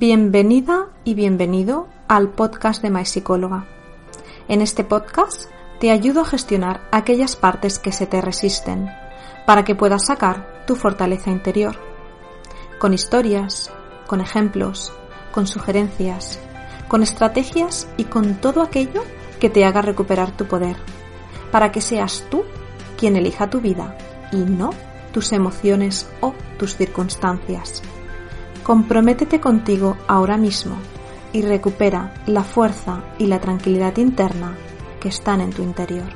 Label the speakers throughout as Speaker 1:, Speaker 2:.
Speaker 1: Bienvenida y bienvenido al podcast de My Psicóloga. En este podcast te ayudo a gestionar aquellas partes que se te resisten para que puedas sacar tu fortaleza interior. Con historias, con ejemplos, con sugerencias, con estrategias y con todo aquello que te haga recuperar tu poder, para que seas tú quien elija tu vida y no tus emociones o tus circunstancias. Comprométete contigo ahora mismo y recupera la fuerza y la tranquilidad interna que están en tu interior.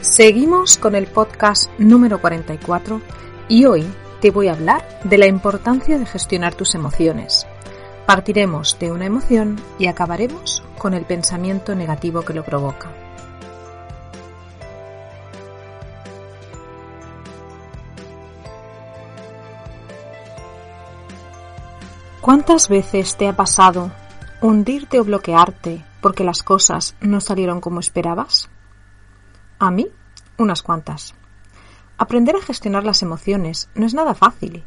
Speaker 1: Seguimos con el podcast número 44 y hoy te voy a hablar de la importancia de gestionar tus emociones. Partiremos de una emoción y acabaremos con el pensamiento negativo que lo provoca. ¿Cuántas veces te ha pasado hundirte o bloquearte porque las cosas no salieron como esperabas? A mí, unas cuantas. Aprender a gestionar las emociones no es nada fácil,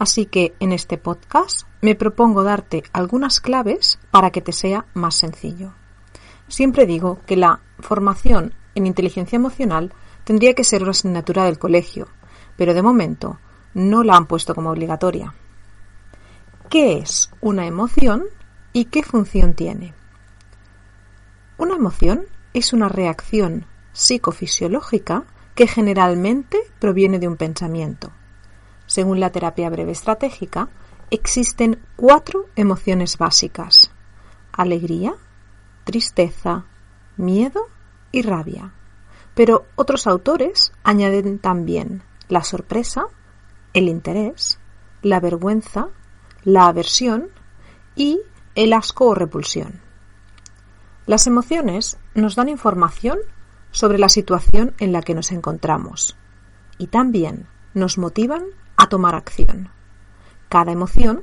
Speaker 1: así que en este podcast me propongo darte algunas claves para que te sea más sencillo. Siempre digo que la formación en inteligencia emocional tendría que ser una asignatura del colegio, pero de momento no la han puesto como obligatoria qué es una emoción y qué función tiene. Una emoción es una reacción psicofisiológica que generalmente proviene de un pensamiento. Según la terapia breve estratégica, existen cuatro emociones básicas. Alegría, tristeza, miedo y rabia. Pero otros autores añaden también la sorpresa, el interés, la vergüenza, la aversión y el asco o repulsión. Las emociones nos dan información sobre la situación en la que nos encontramos y también nos motivan a tomar acción. Cada emoción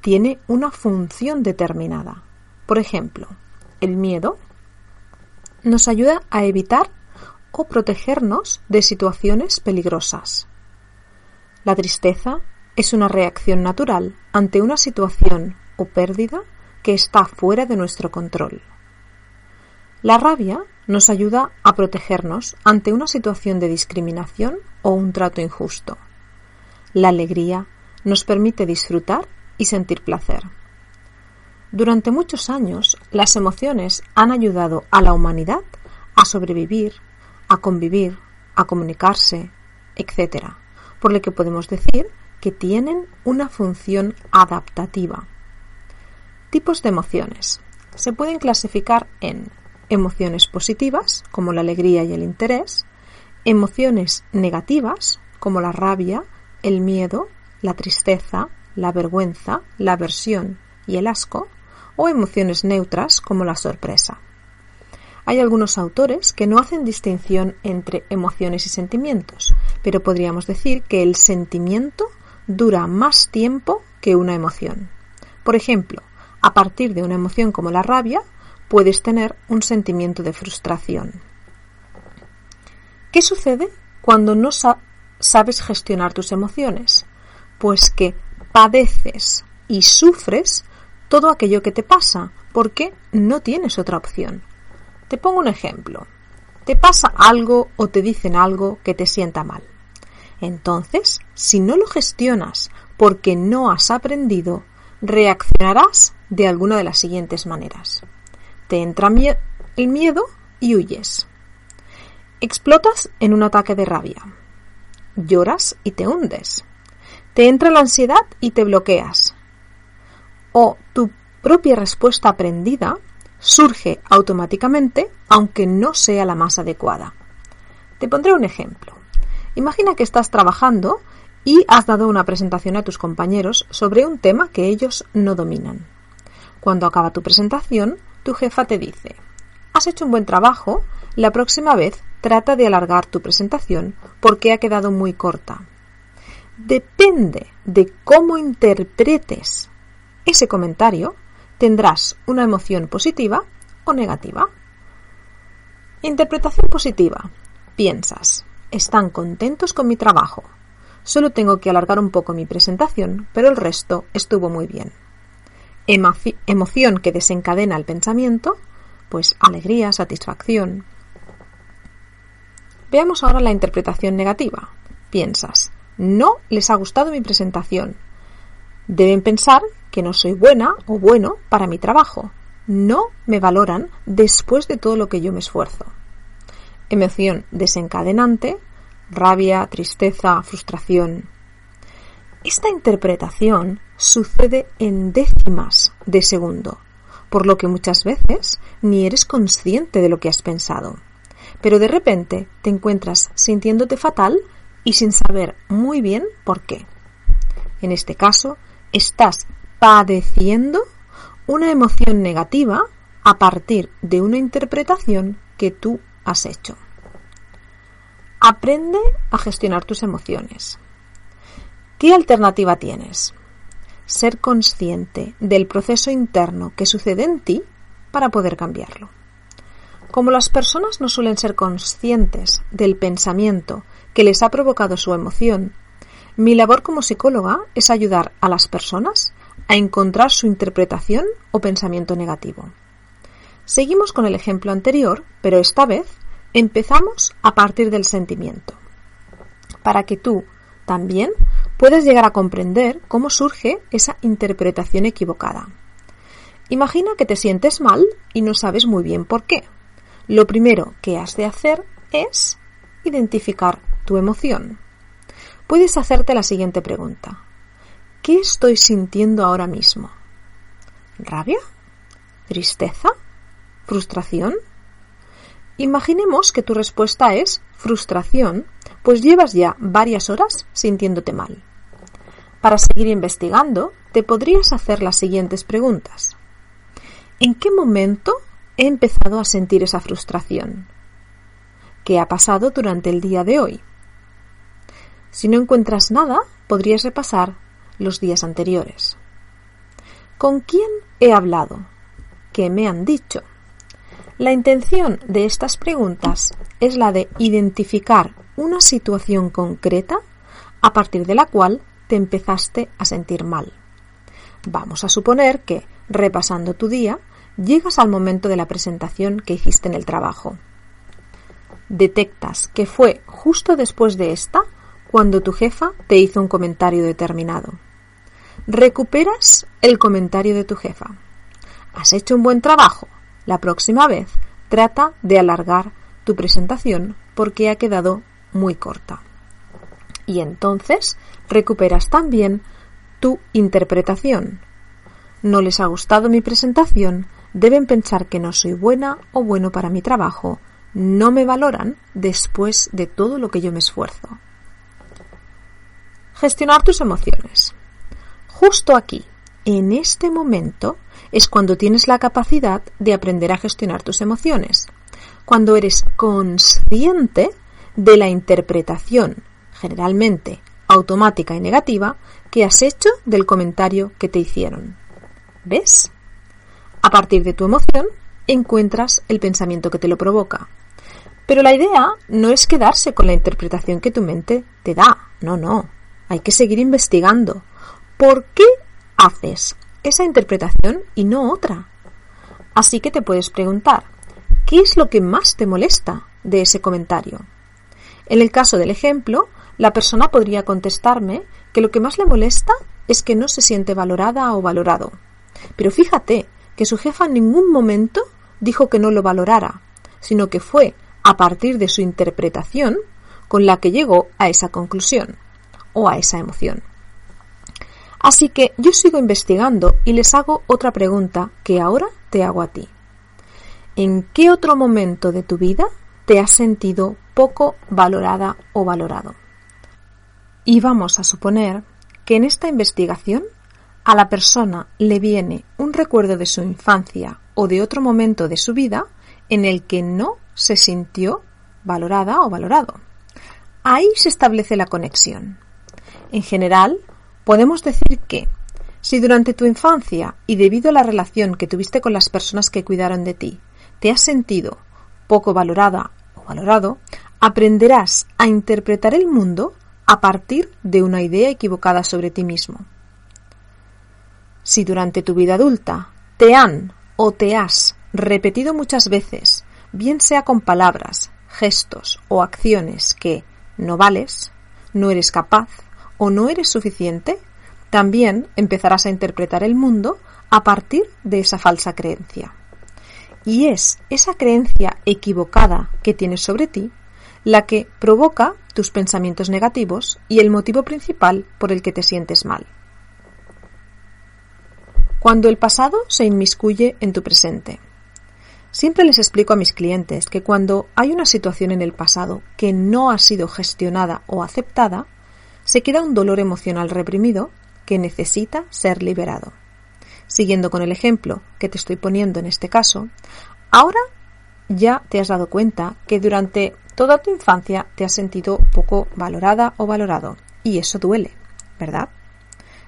Speaker 1: tiene una función determinada. Por ejemplo, el miedo nos ayuda a evitar o protegernos de situaciones peligrosas. La tristeza es una reacción natural ante una situación o pérdida que está fuera de nuestro control. La rabia nos ayuda a protegernos ante una situación de discriminación o un trato injusto. La alegría nos permite disfrutar y sentir placer. Durante muchos años, las emociones han ayudado a la humanidad a sobrevivir, a convivir, a comunicarse, etc. Por lo que podemos decir que tienen una función adaptativa. Tipos de emociones. Se pueden clasificar en emociones positivas, como la alegría y el interés, emociones negativas, como la rabia, el miedo, la tristeza, la vergüenza, la aversión y el asco, o emociones neutras, como la sorpresa. Hay algunos autores que no hacen distinción entre emociones y sentimientos, pero podríamos decir que el sentimiento dura más tiempo que una emoción. Por ejemplo, a partir de una emoción como la rabia, puedes tener un sentimiento de frustración. ¿Qué sucede cuando no sabes gestionar tus emociones? Pues que padeces y sufres todo aquello que te pasa, porque no tienes otra opción. Te pongo un ejemplo. Te pasa algo o te dicen algo que te sienta mal. Entonces, si no lo gestionas porque no has aprendido, reaccionarás de alguna de las siguientes maneras. Te entra el miedo y huyes. Explotas en un ataque de rabia. Lloras y te hundes. Te entra la ansiedad y te bloqueas. O tu propia respuesta aprendida surge automáticamente aunque no sea la más adecuada. Te pondré un ejemplo. Imagina que estás trabajando y has dado una presentación a tus compañeros sobre un tema que ellos no dominan. Cuando acaba tu presentación, tu jefa te dice, has hecho un buen trabajo, la próxima vez trata de alargar tu presentación porque ha quedado muy corta. Depende de cómo interpretes ese comentario, tendrás una emoción positiva o negativa. Interpretación positiva. Piensas, están contentos con mi trabajo. Solo tengo que alargar un poco mi presentación, pero el resto estuvo muy bien. emoción que desencadena el pensamiento, pues alegría, satisfacción. Veamos ahora la interpretación negativa. Piensas, no les ha gustado mi presentación. Deben pensar que no soy buena o bueno para mi trabajo. No me valoran después de todo lo que yo me esfuerzo. Emoción desencadenante, rabia, tristeza, frustración. Esta interpretación sucede en décimas de segundo, por lo que muchas veces ni eres consciente de lo que has pensado. Pero de repente te encuentras sintiéndote fatal y sin saber muy bien por qué. En este caso, estás padeciendo una emoción negativa a partir de una interpretación que tú has hecho. Aprende a gestionar tus emociones. ¿Qué alternativa tienes? Ser consciente del proceso interno que sucede en ti para poder cambiarlo. Como las personas no suelen ser conscientes del pensamiento que les ha provocado su emoción, mi labor como psicóloga es ayudar a las personas a encontrar su interpretación o pensamiento negativo. Seguimos con el ejemplo anterior, pero esta vez Empezamos a partir del sentimiento, para que tú también puedas llegar a comprender cómo surge esa interpretación equivocada. Imagina que te sientes mal y no sabes muy bien por qué. Lo primero que has de hacer es identificar tu emoción. Puedes hacerte la siguiente pregunta. ¿Qué estoy sintiendo ahora mismo? ¿Rabia? ¿Tristeza? ¿Frustración? Imaginemos que tu respuesta es frustración, pues llevas ya varias horas sintiéndote mal. Para seguir investigando, te podrías hacer las siguientes preguntas. ¿En qué momento he empezado a sentir esa frustración? ¿Qué ha pasado durante el día de hoy? Si no encuentras nada, podrías repasar los días anteriores. ¿Con quién he hablado? ¿Qué me han dicho? La intención de estas preguntas es la de identificar una situación concreta a partir de la cual te empezaste a sentir mal. Vamos a suponer que, repasando tu día, llegas al momento de la presentación que hiciste en el trabajo. Detectas que fue justo después de esta cuando tu jefa te hizo un comentario determinado. Recuperas el comentario de tu jefa. Has hecho un buen trabajo, la próxima vez trata de alargar tu presentación porque ha quedado muy corta. Y entonces recuperas también tu interpretación. No les ha gustado mi presentación, deben pensar que no soy buena o bueno para mi trabajo, no me valoran después de todo lo que yo me esfuerzo. Gestionar tus emociones. Justo aquí, en este momento, es cuando tienes la capacidad de aprender a gestionar tus emociones, cuando eres consciente de la interpretación, generalmente automática y negativa, que has hecho del comentario que te hicieron. ¿Ves? A partir de tu emoción encuentras el pensamiento que te lo provoca. Pero la idea no es quedarse con la interpretación que tu mente te da. No, no. Hay que seguir investigando. ¿Por qué haces esa interpretación y no otra. Así que te puedes preguntar, ¿qué es lo que más te molesta de ese comentario? En el caso del ejemplo, la persona podría contestarme que lo que más le molesta es que no se siente valorada o valorado. Pero fíjate que su jefa en ningún momento dijo que no lo valorara, sino que fue a partir de su interpretación con la que llegó a esa conclusión o a esa emoción. Así que yo sigo investigando y les hago otra pregunta que ahora te hago a ti. ¿En qué otro momento de tu vida te has sentido poco valorada o valorado? Y vamos a suponer que en esta investigación a la persona le viene un recuerdo de su infancia o de otro momento de su vida en el que no se sintió valorada o valorado. Ahí se establece la conexión. En general, Podemos decir que, si durante tu infancia y debido a la relación que tuviste con las personas que cuidaron de ti, te has sentido poco valorada o valorado, aprenderás a interpretar el mundo a partir de una idea equivocada sobre ti mismo. Si durante tu vida adulta te han o te has repetido muchas veces, bien sea con palabras, gestos o acciones que no vales, no eres capaz o no eres suficiente, también empezarás a interpretar el mundo a partir de esa falsa creencia. Y es esa creencia equivocada que tienes sobre ti la que provoca tus pensamientos negativos y el motivo principal por el que te sientes mal. Cuando el pasado se inmiscuye en tu presente. Siempre les explico a mis clientes que cuando hay una situación en el pasado que no ha sido gestionada o aceptada, se queda un dolor emocional reprimido que necesita ser liberado. Siguiendo con el ejemplo que te estoy poniendo en este caso, ahora ya te has dado cuenta que durante toda tu infancia te has sentido poco valorada o valorado y eso duele, ¿verdad?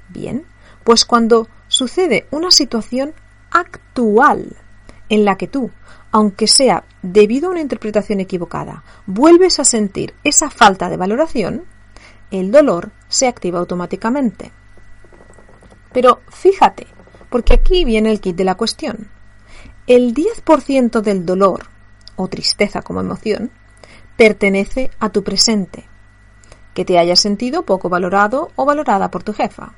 Speaker 1: Bien, pues cuando sucede una situación actual en la que tú, aunque sea debido a una interpretación equivocada, vuelves a sentir esa falta de valoración, el dolor se activa automáticamente. Pero fíjate, porque aquí viene el kit de la cuestión. El 10% del dolor, o tristeza como emoción, pertenece a tu presente, que te hayas sentido poco valorado o valorada por tu jefa.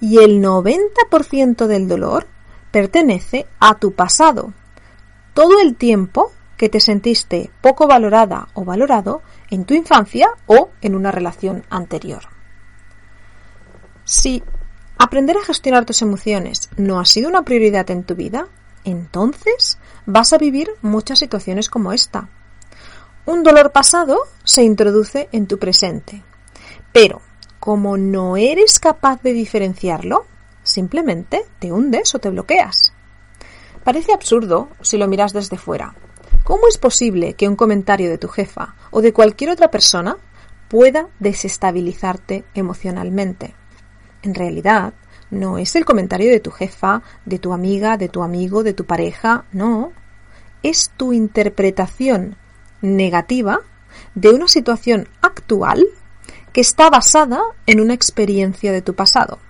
Speaker 1: Y el 90% del dolor pertenece a tu pasado, todo el tiempo que te sentiste poco valorada o valorado en tu infancia o en una relación anterior. Si Aprender a gestionar tus emociones no ha sido una prioridad en tu vida, entonces vas a vivir muchas situaciones como esta. Un dolor pasado se introduce en tu presente, pero como no eres capaz de diferenciarlo, simplemente te hundes o te bloqueas. Parece absurdo si lo miras desde fuera. ¿Cómo es posible que un comentario de tu jefa o de cualquier otra persona pueda desestabilizarte emocionalmente? En realidad, no es el comentario de tu jefa, de tu amiga, de tu amigo, de tu pareja, no. Es tu interpretación negativa de una situación actual que está basada en una experiencia de tu pasado.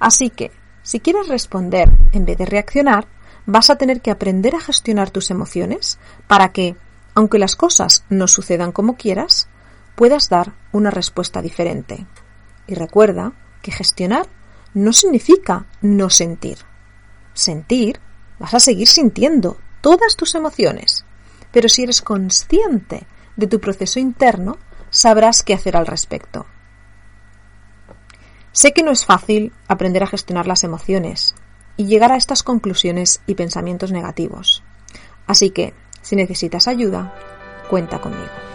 Speaker 1: Así que, si quieres responder en vez de reaccionar, vas a tener que aprender a gestionar tus emociones para que, aunque las cosas no sucedan como quieras, puedas dar una respuesta diferente. Y recuerda que gestionar no significa no sentir. Sentir, vas a seguir sintiendo todas tus emociones, pero si eres consciente de tu proceso interno, sabrás qué hacer al respecto. Sé que no es fácil aprender a gestionar las emociones y llegar a estas conclusiones y pensamientos negativos. Así que, si necesitas ayuda, cuenta conmigo.